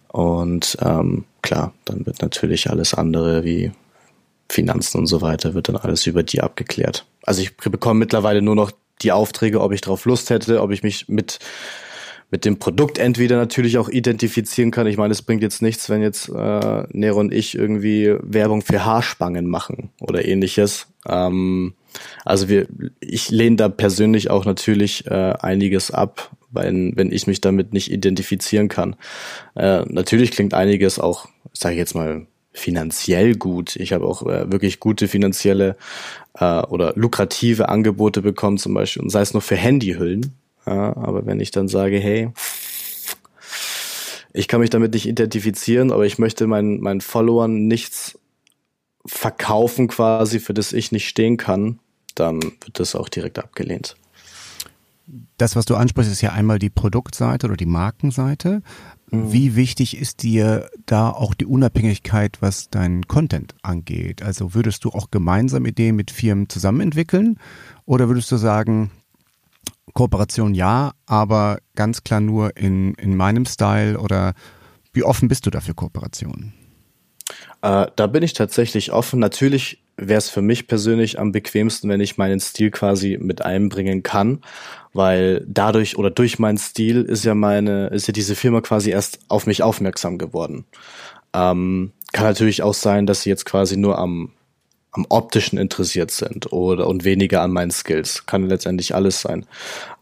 Und ähm, klar, dann wird natürlich alles andere wie Finanzen und so weiter, wird dann alles über die abgeklärt. Also ich bekomme mittlerweile nur noch die Aufträge, ob ich darauf Lust hätte, ob ich mich mit mit dem Produkt entweder natürlich auch identifizieren kann. Ich meine, es bringt jetzt nichts, wenn jetzt äh, Nero und ich irgendwie Werbung für Haarspangen machen oder ähnliches. Ähm, also wir, ich lehne da persönlich auch natürlich äh, einiges ab, wenn, wenn ich mich damit nicht identifizieren kann. Äh, natürlich klingt einiges auch, sage ich jetzt mal, finanziell gut. Ich habe auch äh, wirklich gute finanzielle äh, oder lukrative Angebote bekommen, zum Beispiel, und sei es nur für Handyhüllen. Ja, aber wenn ich dann sage, hey, ich kann mich damit nicht identifizieren, aber ich möchte meinen, meinen Followern nichts verkaufen quasi, für das ich nicht stehen kann, dann wird das auch direkt abgelehnt. Das, was du ansprichst, ist ja einmal die Produktseite oder die Markenseite. Mhm. Wie wichtig ist dir da auch die Unabhängigkeit, was deinen Content angeht? Also würdest du auch gemeinsam Ideen mit Firmen zusammen entwickeln? Oder würdest du sagen, Kooperation ja, aber ganz klar nur in, in meinem Style oder wie offen bist du dafür Kooperationen? Äh, da bin ich tatsächlich offen. Natürlich wäre es für mich persönlich am bequemsten, wenn ich meinen Stil quasi mit einbringen kann, weil dadurch oder durch meinen Stil ist ja meine, ist ja diese Firma quasi erst auf mich aufmerksam geworden. Ähm, kann natürlich auch sein, dass sie jetzt quasi nur am am optischen interessiert sind oder und weniger an meinen Skills. Kann letztendlich alles sein.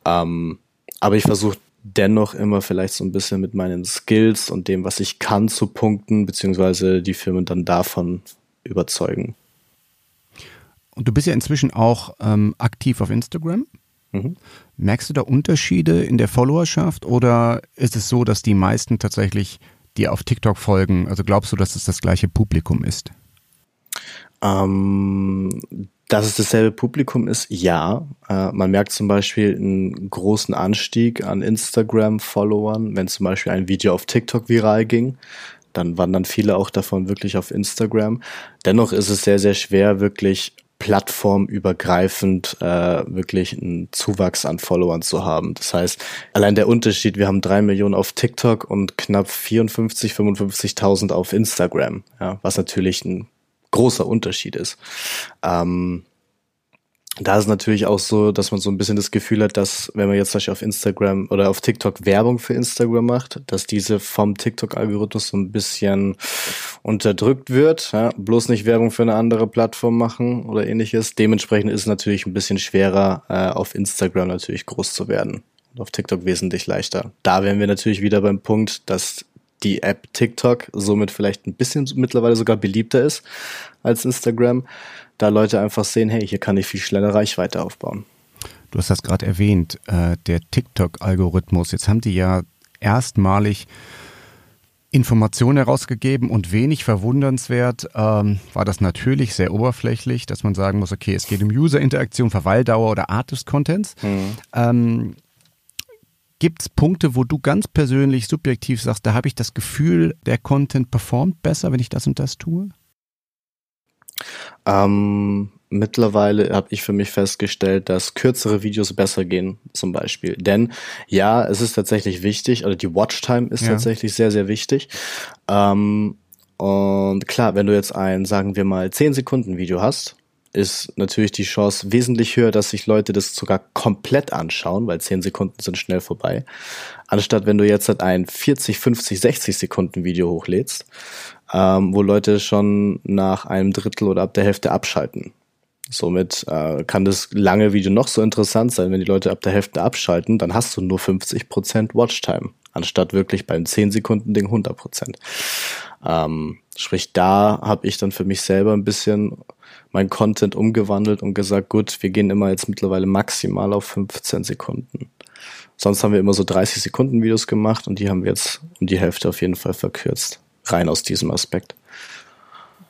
Ähm, aber ich versuche dennoch immer vielleicht so ein bisschen mit meinen Skills und dem, was ich kann, zu punkten, beziehungsweise die Firmen dann davon überzeugen. Und du bist ja inzwischen auch ähm, aktiv auf Instagram. Mhm. Merkst du da Unterschiede in der Followerschaft oder ist es so, dass die meisten tatsächlich dir auf TikTok folgen? Also glaubst du, dass es das gleiche Publikum ist? Ähm, dass es dasselbe Publikum ist, ja. Äh, man merkt zum Beispiel einen großen Anstieg an Instagram-Followern, wenn zum Beispiel ein Video auf TikTok viral ging. Dann wandern viele auch davon wirklich auf Instagram. Dennoch ist es sehr, sehr schwer, wirklich plattformübergreifend äh, wirklich einen Zuwachs an Followern zu haben. Das heißt, allein der Unterschied, wir haben drei Millionen auf TikTok und knapp 54, 55.000 auf Instagram, ja, was natürlich ein großer Unterschied ist. Ähm, da ist natürlich auch so, dass man so ein bisschen das Gefühl hat, dass wenn man jetzt zum Beispiel auf Instagram oder auf TikTok Werbung für Instagram macht, dass diese vom TikTok-Algorithmus so ein bisschen unterdrückt wird. Ja? Bloß nicht Werbung für eine andere Plattform machen oder ähnliches. Dementsprechend ist es natürlich ein bisschen schwerer, äh, auf Instagram natürlich groß zu werden. Und auf TikTok wesentlich leichter. Da wären wir natürlich wieder beim Punkt, dass die App TikTok somit vielleicht ein bisschen mittlerweile sogar beliebter ist als Instagram, da Leute einfach sehen, hey, hier kann ich viel schneller Reichweite aufbauen. Du hast das gerade erwähnt, äh, der TikTok-Algorithmus. Jetzt haben die ja erstmalig Informationen herausgegeben und wenig verwundernswert ähm, war das natürlich sehr oberflächlich, dass man sagen muss, okay, es geht um User-Interaktion, Verweildauer oder Art des Contents. Mhm. Ähm, Gibt es Punkte, wo du ganz persönlich subjektiv sagst, da habe ich das Gefühl, der Content performt besser, wenn ich das und das tue? Ähm, mittlerweile habe ich für mich festgestellt, dass kürzere Videos besser gehen, zum Beispiel. Denn ja, es ist tatsächlich wichtig, oder die Watchtime ist ja. tatsächlich sehr, sehr wichtig. Ähm, und klar, wenn du jetzt ein, sagen wir mal, 10 Sekunden Video hast, ist natürlich die Chance wesentlich höher, dass sich Leute das sogar komplett anschauen, weil 10 Sekunden sind schnell vorbei. Anstatt wenn du jetzt halt ein 40, 50, 60 Sekunden Video hochlädst, ähm, wo Leute schon nach einem Drittel oder ab der Hälfte abschalten. Somit äh, kann das lange Video noch so interessant sein, wenn die Leute ab der Hälfte abschalten, dann hast du nur 50% Watchtime, anstatt wirklich beim 10 Sekunden Ding 100%. Ähm, Sprich, da habe ich dann für mich selber ein bisschen mein Content umgewandelt und gesagt, gut, wir gehen immer jetzt mittlerweile maximal auf 15 Sekunden. Sonst haben wir immer so 30 Sekunden Videos gemacht und die haben wir jetzt um die Hälfte auf jeden Fall verkürzt. Rein aus diesem Aspekt.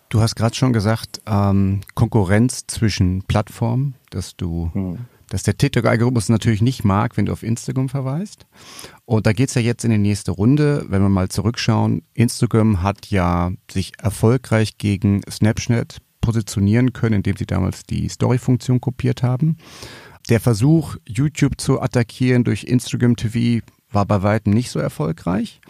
Du hast gerade schon gesagt, ähm, Konkurrenz zwischen Plattformen, dass du, hm. dass der TikTok-Algorithmus natürlich nicht mag, wenn du auf Instagram verweist. Und da geht's ja jetzt in die nächste Runde. Wenn wir mal zurückschauen, Instagram hat ja sich erfolgreich gegen Snapchat positionieren können, indem sie damals die Story-Funktion kopiert haben. Der Versuch, YouTube zu attackieren durch Instagram TV war bei weitem nicht so erfolgreich.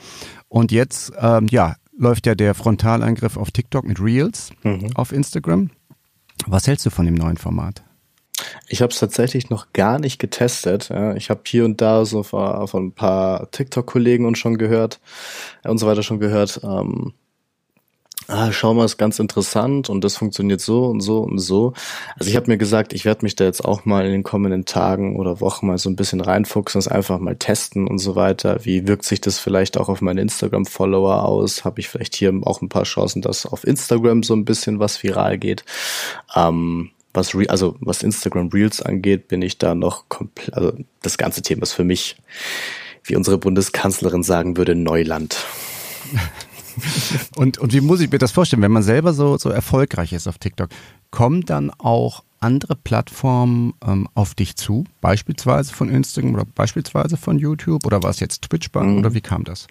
Und jetzt, ähm, ja, läuft ja der Frontalangriff auf TikTok mit Reels mhm. auf Instagram. Was hältst du von dem neuen Format? Ich habe es tatsächlich noch gar nicht getestet. Ich habe hier und da so von, von ein paar TikTok-Kollegen und schon gehört äh, und so weiter schon gehört. Ähm, ah, schau mal, ist ganz interessant und das funktioniert so und so und so. Also ich habe mir gesagt, ich werde mich da jetzt auch mal in den kommenden Tagen oder Wochen mal so ein bisschen reinfuchsen, das einfach mal testen und so weiter. Wie wirkt sich das vielleicht auch auf meine Instagram-Follower aus? Habe ich vielleicht hier auch ein paar Chancen, dass auf Instagram so ein bisschen was viral geht? Ähm, was Re also was Instagram Reels angeht, bin ich da noch komplett, also das ganze Thema ist für mich, wie unsere Bundeskanzlerin sagen würde, Neuland. und, und wie muss ich mir das vorstellen, wenn man selber so, so erfolgreich ist auf TikTok? Kommen dann auch andere Plattformen ähm, auf dich zu, beispielsweise von Instagram oder beispielsweise von YouTube oder war es jetzt Twitch mhm. oder wie kam das?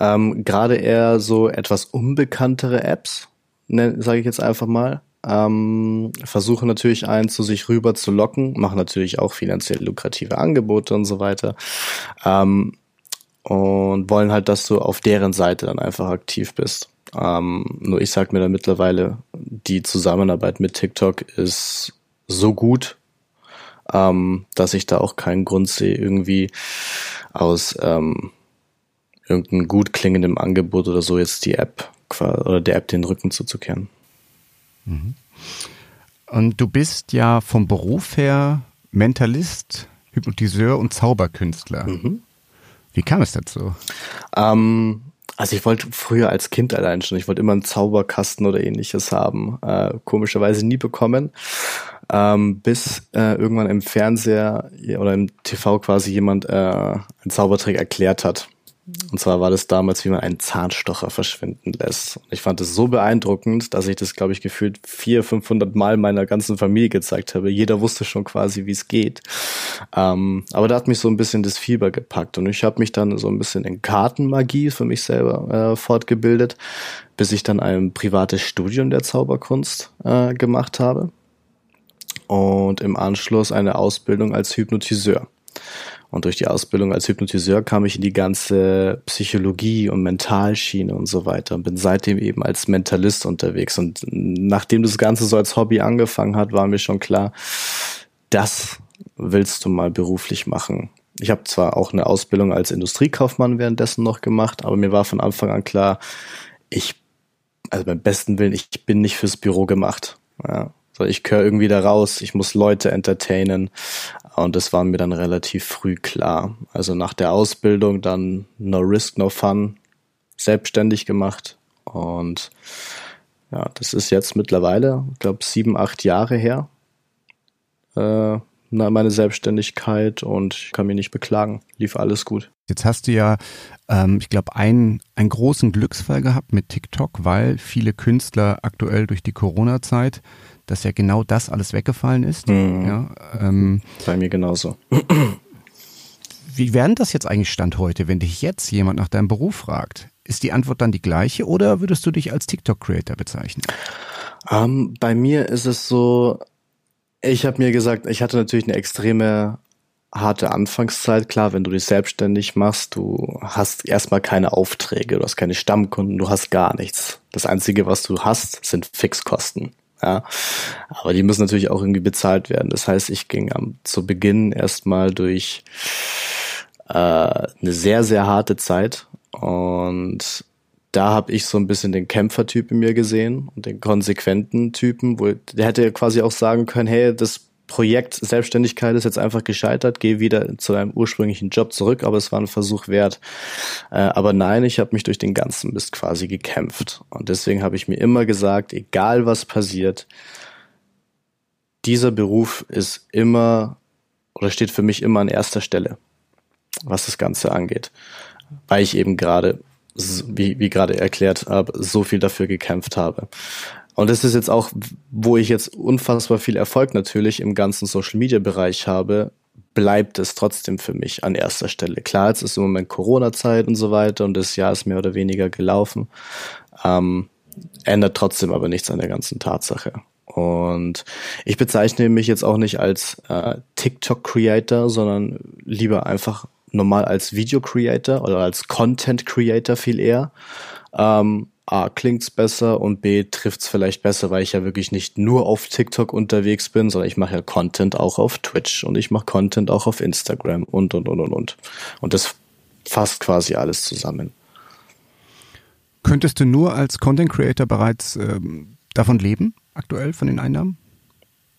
Ähm, Gerade eher so etwas unbekanntere Apps, ne, sage ich jetzt einfach mal. Ähm, versuchen natürlich einen zu sich rüber zu locken, machen natürlich auch finanziell lukrative Angebote und so weiter. Ähm, und wollen halt, dass du auf deren Seite dann einfach aktiv bist. Ähm, nur ich sag mir da mittlerweile, die Zusammenarbeit mit TikTok ist so gut, ähm, dass ich da auch keinen Grund sehe, irgendwie aus ähm, irgendeinem gut klingendem Angebot oder so jetzt die App oder der App den Rücken zuzukehren. Mhm. Und du bist ja vom Beruf her Mentalist, Hypnotiseur und Zauberkünstler. Mhm. Wie kam es dazu? Ähm, also ich wollte früher als Kind allein schon, ich wollte immer einen Zauberkasten oder ähnliches haben. Äh, komischerweise nie bekommen. Ähm, bis äh, irgendwann im Fernseher oder im TV quasi jemand äh, einen Zaubertrick erklärt hat. Und zwar war das damals, wie man einen Zahnstocher verschwinden lässt. Und ich fand es so beeindruckend, dass ich das, glaube ich, gefühlt vier, 500 Mal meiner ganzen Familie gezeigt habe. Jeder wusste schon quasi, wie es geht. Ähm, aber da hat mich so ein bisschen das Fieber gepackt. Und ich habe mich dann so ein bisschen in Kartenmagie für mich selber äh, fortgebildet, bis ich dann ein privates Studium der Zauberkunst äh, gemacht habe. Und im Anschluss eine Ausbildung als Hypnotiseur. Und durch die Ausbildung als Hypnotiseur kam ich in die ganze Psychologie und Mentalschiene und so weiter und bin seitdem eben als Mentalist unterwegs. Und nachdem das Ganze so als Hobby angefangen hat, war mir schon klar, das willst du mal beruflich machen. Ich habe zwar auch eine Ausbildung als Industriekaufmann währenddessen noch gemacht, aber mir war von Anfang an klar, ich, also beim besten Willen, ich bin nicht fürs Büro gemacht. Ja, ich gehöre irgendwie da raus, ich muss Leute entertainen. Und das war mir dann relativ früh klar. Also nach der Ausbildung dann No Risk, No Fun, selbstständig gemacht. Und ja, das ist jetzt mittlerweile, ich glaube, sieben, acht Jahre her, äh, meine Selbstständigkeit und ich kann mich nicht beklagen. Lief alles gut. Jetzt hast du ja, ähm, ich glaube, einen, einen großen Glücksfall gehabt mit TikTok, weil viele Künstler aktuell durch die Corona-Zeit dass ja genau das alles weggefallen ist. Mhm. Ja, ähm, Bei mir genauso. Wie wäre das jetzt eigentlich Stand heute, wenn dich jetzt jemand nach deinem Beruf fragt? Ist die Antwort dann die gleiche oder würdest du dich als TikTok-Creator bezeichnen? Um, ähm, bei mir ist es so, ich habe mir gesagt, ich hatte natürlich eine extreme harte Anfangszeit. Klar, wenn du dich selbstständig machst, du hast erstmal keine Aufträge, du hast keine Stammkunden, du hast gar nichts. Das Einzige, was du hast, sind Fixkosten. Ja, aber die müssen natürlich auch irgendwie bezahlt werden. Das heißt, ich ging am zu Beginn erstmal durch äh, eine sehr sehr harte Zeit und da habe ich so ein bisschen den Kämpfertyp in mir gesehen und den konsequenten Typen, wo der hätte quasi auch sagen können, hey, das Projekt Selbstständigkeit ist jetzt einfach gescheitert, gehe wieder zu deinem ursprünglichen Job zurück, aber es war ein Versuch wert. Äh, aber nein, ich habe mich durch den ganzen Mist quasi gekämpft. Und deswegen habe ich mir immer gesagt, egal was passiert, dieser Beruf ist immer oder steht für mich immer an erster Stelle, was das Ganze angeht. Weil ich eben gerade, wie, wie gerade erklärt habe, so viel dafür gekämpft habe. Und das ist jetzt auch, wo ich jetzt unfassbar viel Erfolg natürlich im ganzen Social Media Bereich habe, bleibt es trotzdem für mich an erster Stelle. Klar, jetzt ist im Moment Corona-Zeit und so weiter und das Jahr ist mehr oder weniger gelaufen. Ähm, ändert trotzdem aber nichts an der ganzen Tatsache. Und ich bezeichne mich jetzt auch nicht als äh, TikTok-Creator, sondern lieber einfach normal als Video-Creator oder als Content-Creator viel eher. Ähm, A, klingt's besser und B, trifft's vielleicht besser, weil ich ja wirklich nicht nur auf TikTok unterwegs bin, sondern ich mache ja Content auch auf Twitch und ich mache Content auch auf Instagram und, und, und, und, und. Und das fasst quasi alles zusammen. Könntest du nur als Content Creator bereits ähm, davon leben, aktuell, von den Einnahmen?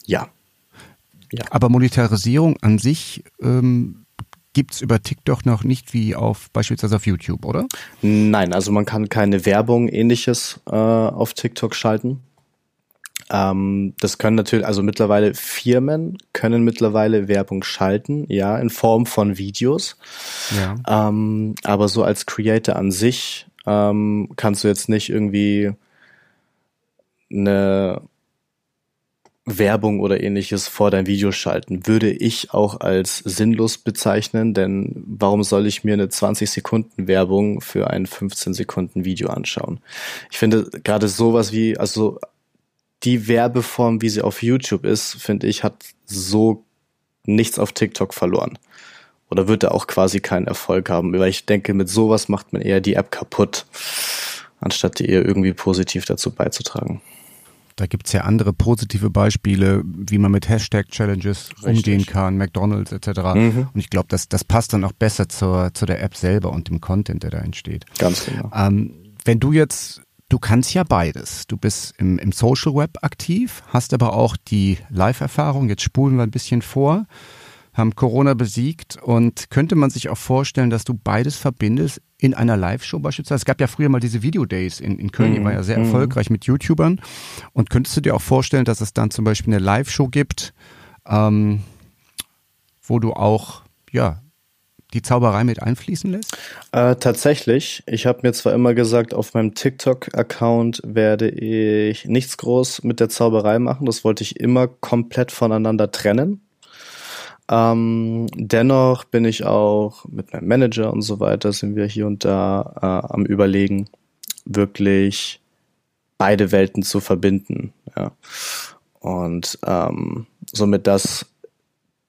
Ja. ja. Aber Monetarisierung an sich ähm, gibt es über TikTok noch nicht wie auf beispielsweise auf YouTube, oder? Nein, also man kann keine Werbung ähnliches äh, auf TikTok schalten. Ähm, das können natürlich, also mittlerweile Firmen können mittlerweile Werbung schalten, ja, in Form von Videos. Ja. Ähm, aber so als Creator an sich ähm, kannst du jetzt nicht irgendwie eine Werbung oder ähnliches vor dein Video schalten, würde ich auch als sinnlos bezeichnen, denn warum soll ich mir eine 20 Sekunden Werbung für ein 15 Sekunden Video anschauen? Ich finde gerade sowas wie, also die Werbeform, wie sie auf YouTube ist, finde ich, hat so nichts auf TikTok verloren. Oder wird er auch quasi keinen Erfolg haben, weil ich denke, mit sowas macht man eher die App kaputt, anstatt die eher irgendwie positiv dazu beizutragen. Da gibt es ja andere positive Beispiele, wie man mit Hashtag-Challenges umgehen kann, McDonalds etc. Mhm. Und ich glaube, das, das passt dann auch besser zur, zu der App selber und dem Content, der da entsteht. Ganz genau. Ähm, wenn du jetzt, du kannst ja beides. Du bist im, im Social Web aktiv, hast aber auch die Live-Erfahrung. Jetzt spulen wir ein bisschen vor haben Corona besiegt und könnte man sich auch vorstellen, dass du beides verbindest in einer Live-Show beispielsweise? Es gab ja früher mal diese Video-Days in, in Köln, die mhm. war ja sehr mhm. erfolgreich mit YouTubern. Und könntest du dir auch vorstellen, dass es dann zum Beispiel eine Live-Show gibt, ähm, wo du auch, ja, die Zauberei mit einfließen lässt? Äh, tatsächlich. Ich habe mir zwar immer gesagt, auf meinem TikTok-Account werde ich nichts groß mit der Zauberei machen. Das wollte ich immer komplett voneinander trennen. Ähm, dennoch bin ich auch mit meinem Manager und so weiter, sind wir hier und da äh, am Überlegen, wirklich beide Welten zu verbinden. Ja. Und ähm, somit, dass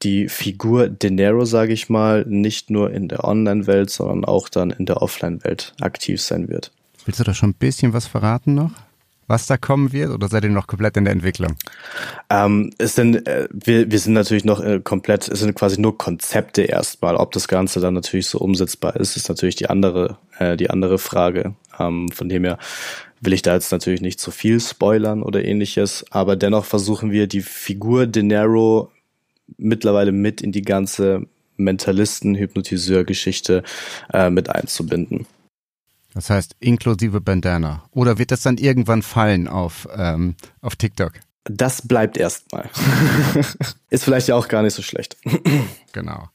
die Figur Denero, sage ich mal, nicht nur in der Online-Welt, sondern auch dann in der Offline-Welt aktiv sein wird. Willst du da schon ein bisschen was verraten noch? Was da kommen wird oder seid ihr noch komplett in der Entwicklung? Ähm, es sind, äh, wir, wir sind natürlich noch äh, komplett, es sind quasi nur Konzepte erstmal. Ob das Ganze dann natürlich so umsetzbar ist, ist natürlich die andere, äh, die andere Frage. Ähm, von dem her will ich da jetzt natürlich nicht zu viel spoilern oder ähnliches, aber dennoch versuchen wir die Figur Denaro mittlerweile mit in die ganze Mentalisten-Hypnotiseur-Geschichte äh, mit einzubinden. Das heißt inklusive Bandana. Oder wird das dann irgendwann fallen auf, ähm, auf TikTok? Das bleibt erstmal. Ist vielleicht ja auch gar nicht so schlecht. genau.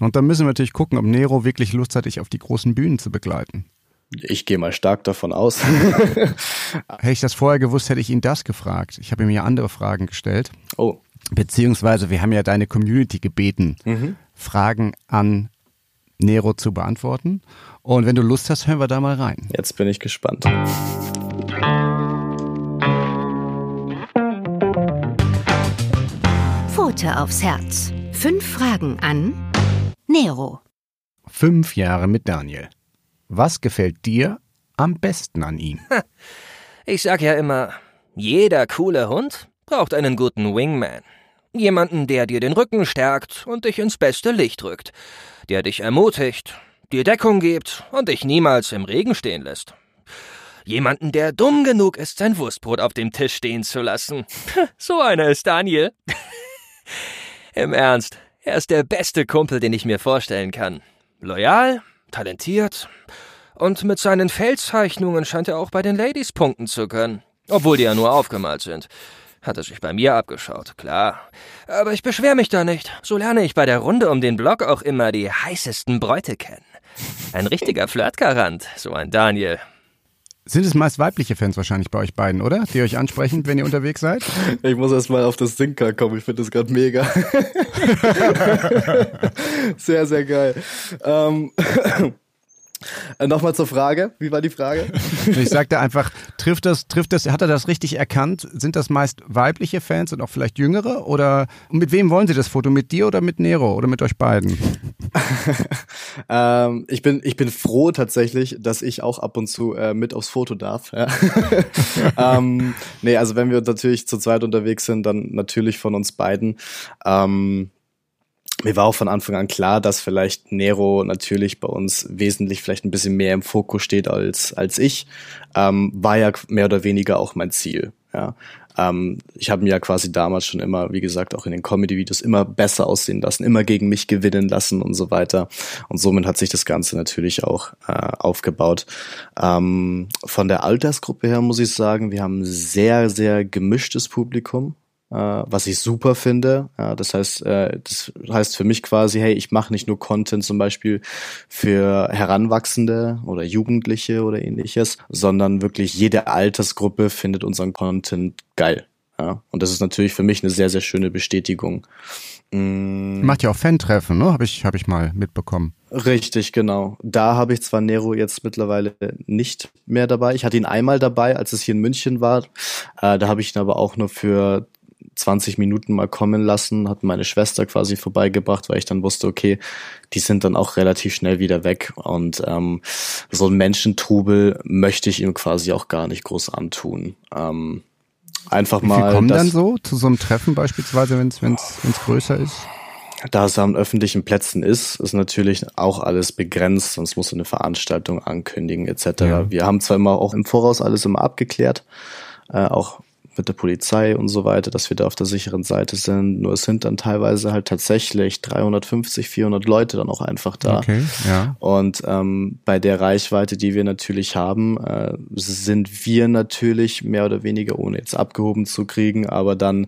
Und dann müssen wir natürlich gucken, ob Nero wirklich Lust hat, dich auf die großen Bühnen zu begleiten. Ich gehe mal stark davon aus. hätte ich das vorher gewusst, hätte ich ihn das gefragt. Ich habe ihm ja andere Fragen gestellt. Oh. Beziehungsweise wir haben ja deine Community gebeten, mhm. Fragen an Nero zu beantworten. Und wenn du Lust hast, hören wir da mal rein. Jetzt bin ich gespannt. Pfote aufs Herz. Fünf Fragen an Nero. Fünf Jahre mit Daniel. Was gefällt dir am besten an ihm? Ich sag ja immer, jeder coole Hund braucht einen guten Wingman. Jemanden, der dir den Rücken stärkt und dich ins beste Licht rückt. Der dich ermutigt, dir Deckung gibt und dich niemals im Regen stehen lässt. Jemanden, der dumm genug ist, sein Wurstbrot auf dem Tisch stehen zu lassen. So einer ist Daniel. Im Ernst, er ist der beste Kumpel, den ich mir vorstellen kann. Loyal, talentiert und mit seinen Feldzeichnungen scheint er auch bei den Ladies punkten zu können. Obwohl die ja nur aufgemalt sind. Hat er sich bei mir abgeschaut, klar. Aber ich beschwer mich da nicht. So lerne ich bei der Runde um den Block auch immer die heißesten Bräute kennen. Ein richtiger Flirtgarant, so ein Daniel. Sind es meist weibliche Fans wahrscheinlich bei euch beiden, oder? Die euch ansprechen, wenn ihr unterwegs seid? Ich muss erst mal auf das Sinker kommen. Ich finde das gerade mega. sehr, sehr geil. Ähm, äh, Nochmal zur Frage. Wie war die Frage? Ich sagte einfach, trifft das, trifft das, hat er das richtig erkannt? Sind das meist weibliche Fans und auch vielleicht jüngere? Oder mit wem wollen Sie das Foto? Mit dir oder mit Nero oder mit euch beiden? ähm, ich bin, ich bin froh tatsächlich, dass ich auch ab und zu äh, mit aufs Foto darf. Ja. ähm, nee, also wenn wir natürlich zu zweit unterwegs sind, dann natürlich von uns beiden. Ähm, mir war auch von Anfang an klar, dass vielleicht Nero natürlich bei uns wesentlich vielleicht ein bisschen mehr im Fokus steht als, als ich. Ähm, war ja mehr oder weniger auch mein Ziel. Ja. Ähm, ich habe mir ja quasi damals schon immer, wie gesagt, auch in den Comedy-Videos immer besser aussehen lassen, immer gegen mich gewinnen lassen und so weiter. Und somit hat sich das Ganze natürlich auch äh, aufgebaut. Ähm, von der Altersgruppe her muss ich sagen, wir haben ein sehr, sehr gemischtes Publikum was ich super finde. Ja, das heißt, äh, das heißt für mich quasi, hey, ich mache nicht nur Content zum Beispiel für Heranwachsende oder Jugendliche oder ähnliches, sondern wirklich jede Altersgruppe findet unseren Content geil. Ja, und das ist natürlich für mich eine sehr, sehr schöne Bestätigung. Mm. Macht ja auch Fan-Treffen, ne? Habe ich, hab ich mal mitbekommen. Richtig, genau. Da habe ich zwar Nero jetzt mittlerweile nicht mehr dabei. Ich hatte ihn einmal dabei, als es hier in München war. Äh, da habe ich ihn aber auch nur für 20 Minuten mal kommen lassen, hat meine Schwester quasi vorbeigebracht, weil ich dann wusste, okay, die sind dann auch relativ schnell wieder weg und ähm, so ein Menschentrubel möchte ich ihm quasi auch gar nicht groß antun. Ähm, einfach Wie mal. Wie kommen dann so zu so einem Treffen beispielsweise, wenn es wenn's, wenn's größer ist? Da es an öffentlichen Plätzen ist, ist natürlich auch alles begrenzt, sonst musst du eine Veranstaltung ankündigen etc. Ja. Wir haben zwar immer auch im Voraus alles immer abgeklärt, äh, auch mit der Polizei und so weiter, dass wir da auf der sicheren Seite sind. Nur es sind dann teilweise halt tatsächlich 350, 400 Leute dann auch einfach da. Okay, ja. Und ähm, bei der Reichweite, die wir natürlich haben, äh, sind wir natürlich mehr oder weniger, ohne jetzt abgehoben zu kriegen, aber dann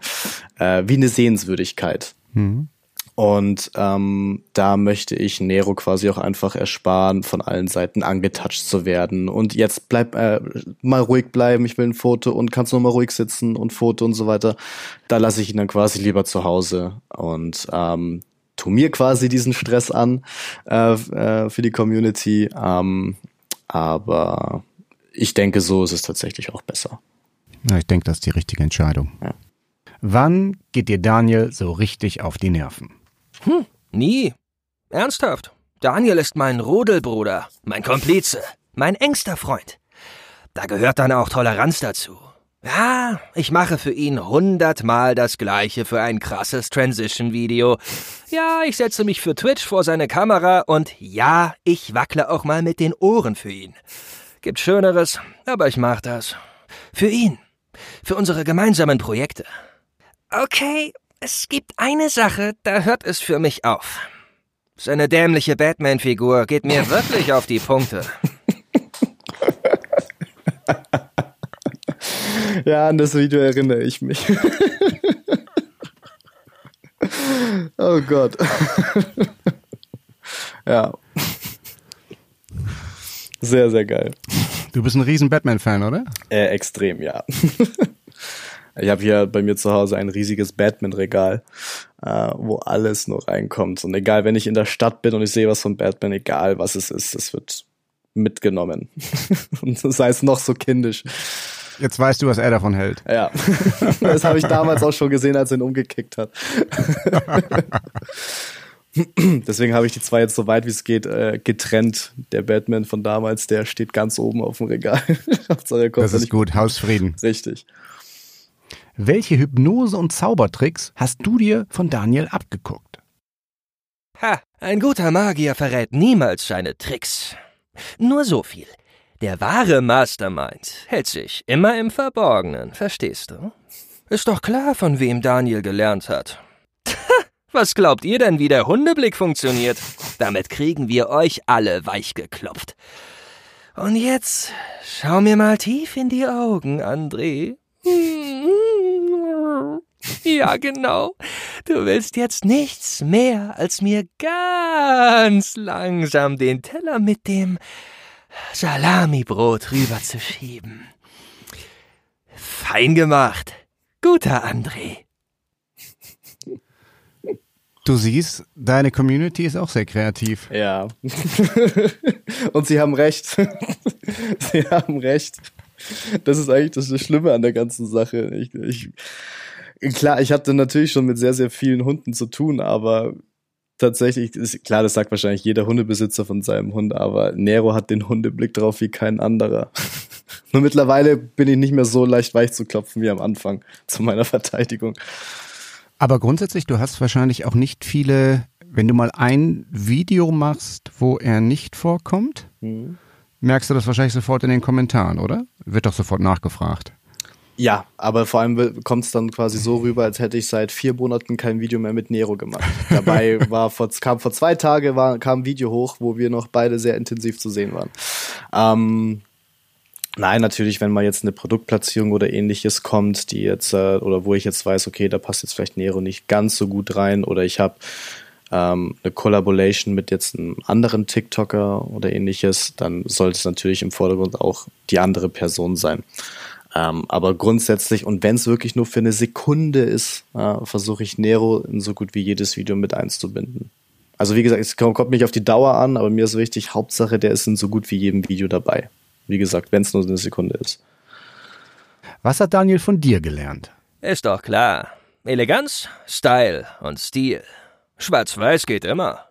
äh, wie eine Sehenswürdigkeit. Mhm. Und ähm, da möchte ich Nero quasi auch einfach ersparen, von allen Seiten angetatscht zu werden. Und jetzt bleib äh, mal ruhig bleiben, ich will ein Foto und kannst noch mal ruhig sitzen und Foto und so weiter. Da lasse ich ihn dann quasi lieber zu Hause und ähm, tu mir quasi diesen Stress an äh, äh, für die Community. Ähm, aber ich denke, so ist es tatsächlich auch besser. Ja, ich denke, das ist die richtige Entscheidung. Ja. Wann geht dir Daniel so richtig auf die Nerven? Hm, nie. Ernsthaft. Daniel ist mein Rudelbruder, mein Komplize, mein engster Freund. Da gehört dann auch Toleranz dazu. Ja, ich mache für ihn hundertmal das Gleiche für ein krasses Transition-Video. Ja, ich setze mich für Twitch vor seine Kamera und ja, ich wackle auch mal mit den Ohren für ihn. Gibt Schöneres, aber ich mach das. Für ihn. Für unsere gemeinsamen Projekte. Okay, es gibt eine Sache, da hört es für mich auf. Seine dämliche Batman-Figur geht mir wirklich auf die Punkte. Ja, an das Video erinnere ich mich. oh Gott. ja. Sehr, sehr geil. Du bist ein riesen Batman-Fan, oder? Äh, extrem, ja. Ich habe hier bei mir zu Hause ein riesiges Batman-Regal, äh, wo alles nur reinkommt. Und egal, wenn ich in der Stadt bin und ich sehe was von Batman, egal was es ist, es wird mitgenommen. und sei es noch so kindisch. Jetzt weißt du, was er davon hält. Ja, das habe ich damals auch schon gesehen, als er ihn umgekickt hat. Deswegen habe ich die zwei jetzt so weit wie es geht äh, getrennt. Der Batman von damals, der steht ganz oben auf dem Regal. das ist gut, Hausfrieden. Richtig. Welche Hypnose- und Zaubertricks hast du dir von Daniel abgeguckt? Ha, ein guter Magier verrät niemals seine Tricks. Nur so viel. Der wahre Mastermind hält sich immer im Verborgenen, verstehst du? Ist doch klar, von wem Daniel gelernt hat. Was glaubt ihr denn, wie der Hundeblick funktioniert? Damit kriegen wir euch alle weichgeklopft. Und jetzt schau mir mal tief in die Augen, André. Ja, genau. Du willst jetzt nichts mehr, als mir ganz langsam den Teller mit dem Salamibrot rüberzuschieben. Fein gemacht. Guter André. Du siehst, deine Community ist auch sehr kreativ. Ja. Und sie haben recht. sie haben recht. Das ist eigentlich das Schlimme an der ganzen Sache. Ich, ich, klar, ich hatte natürlich schon mit sehr, sehr vielen Hunden zu tun, aber tatsächlich, ist, klar, das sagt wahrscheinlich jeder Hundebesitzer von seinem Hund, aber Nero hat den Hundeblick drauf wie kein anderer. Nur mittlerweile bin ich nicht mehr so leicht weich zu klopfen wie am Anfang zu meiner Verteidigung. Aber grundsätzlich, du hast wahrscheinlich auch nicht viele, wenn du mal ein Video machst, wo er nicht vorkommt, mhm. Merkst du das wahrscheinlich sofort in den Kommentaren, oder? Wird doch sofort nachgefragt. Ja, aber vor allem kommt es dann quasi so rüber, als hätte ich seit vier Monaten kein Video mehr mit Nero gemacht. Dabei war vor, kam vor zwei Tagen war, kam ein Video hoch, wo wir noch beide sehr intensiv zu sehen waren. Ähm, Nein, natürlich, wenn mal jetzt eine Produktplatzierung oder ähnliches kommt, die jetzt, äh, oder wo ich jetzt weiß, okay, da passt jetzt vielleicht Nero nicht ganz so gut rein, oder ich habe ähm, eine Collaboration mit jetzt einem anderen TikToker oder ähnliches, dann sollte es natürlich im Vordergrund auch die andere Person sein. Ähm, aber grundsätzlich, und wenn es wirklich nur für eine Sekunde ist, äh, versuche ich Nero in so gut wie jedes Video mit einzubinden. Also wie gesagt, es kommt, kommt nicht auf die Dauer an, aber mir ist wichtig, Hauptsache, der ist in so gut wie jedem Video dabei. Wie gesagt, wenn es nur eine Sekunde ist. Was hat Daniel von dir gelernt? Ist doch klar. Eleganz, Style und Stil. Schwarz-Weiß geht immer.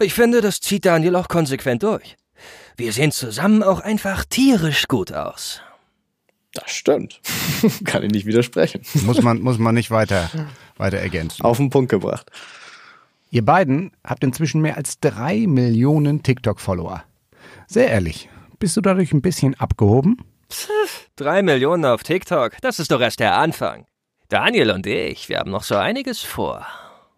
Ich finde, das zieht Daniel auch konsequent durch. Wir sehen zusammen auch einfach tierisch gut aus. Das stimmt. Kann ich nicht widersprechen. Muss man, muss man nicht weiter, weiter ergänzen. Auf den Punkt gebracht. Ihr beiden habt inzwischen mehr als drei Millionen TikTok-Follower. Sehr ehrlich, bist du dadurch ein bisschen abgehoben? Pff, drei Millionen auf TikTok, das ist doch erst der Anfang. Daniel und ich, wir haben noch so einiges vor.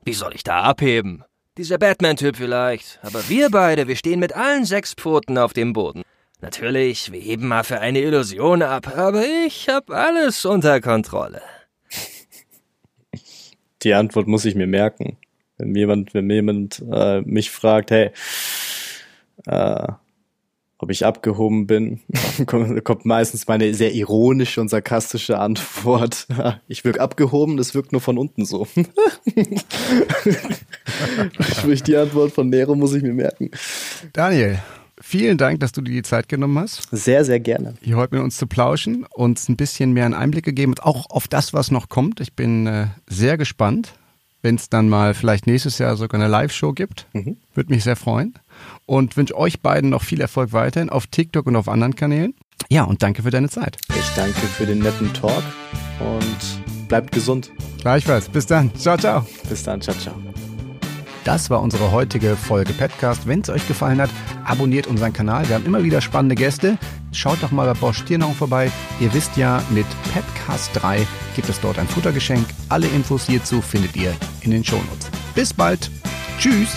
Wie soll ich da abheben? Dieser Batman-Typ vielleicht, aber wir beide, wir stehen mit allen sechs Pfoten auf dem Boden. Natürlich, wir heben mal für eine Illusion ab, aber ich hab alles unter Kontrolle. Die Antwort muss ich mir merken. Wenn jemand, wenn jemand äh, mich fragt, hey, äh, ob ich abgehoben bin, kommt meistens meine sehr ironische und sarkastische Antwort. Ich wirke abgehoben, das wirkt nur von unten so. Sprich, die Antwort von Nero muss ich mir merken. Daniel, vielen Dank, dass du dir die Zeit genommen hast. Sehr, sehr gerne. Hier heute mit uns zu plauschen, uns ein bisschen mehr einen Einblick gegeben, auch auf das, was noch kommt. Ich bin äh, sehr gespannt, wenn es dann mal vielleicht nächstes Jahr sogar eine Live-Show gibt. Mhm. Würde mich sehr freuen und wünsche euch beiden noch viel Erfolg weiterhin auf TikTok und auf anderen Kanälen. Ja, und danke für deine Zeit. Ich danke für den netten Talk und bleibt gesund. Gleichfalls. Bis dann. Ciao, ciao. Bis dann. Ciao, ciao. Das war unsere heutige Folge Petcast. Wenn es euch gefallen hat, abonniert unseren Kanal. Wir haben immer wieder spannende Gäste. Schaut doch mal bei Bosch Tiernahrung vorbei. Ihr wisst ja, mit Petcast 3 gibt es dort ein Futtergeschenk. Alle Infos hierzu findet ihr in den Shownotes. Bis bald. Tschüss.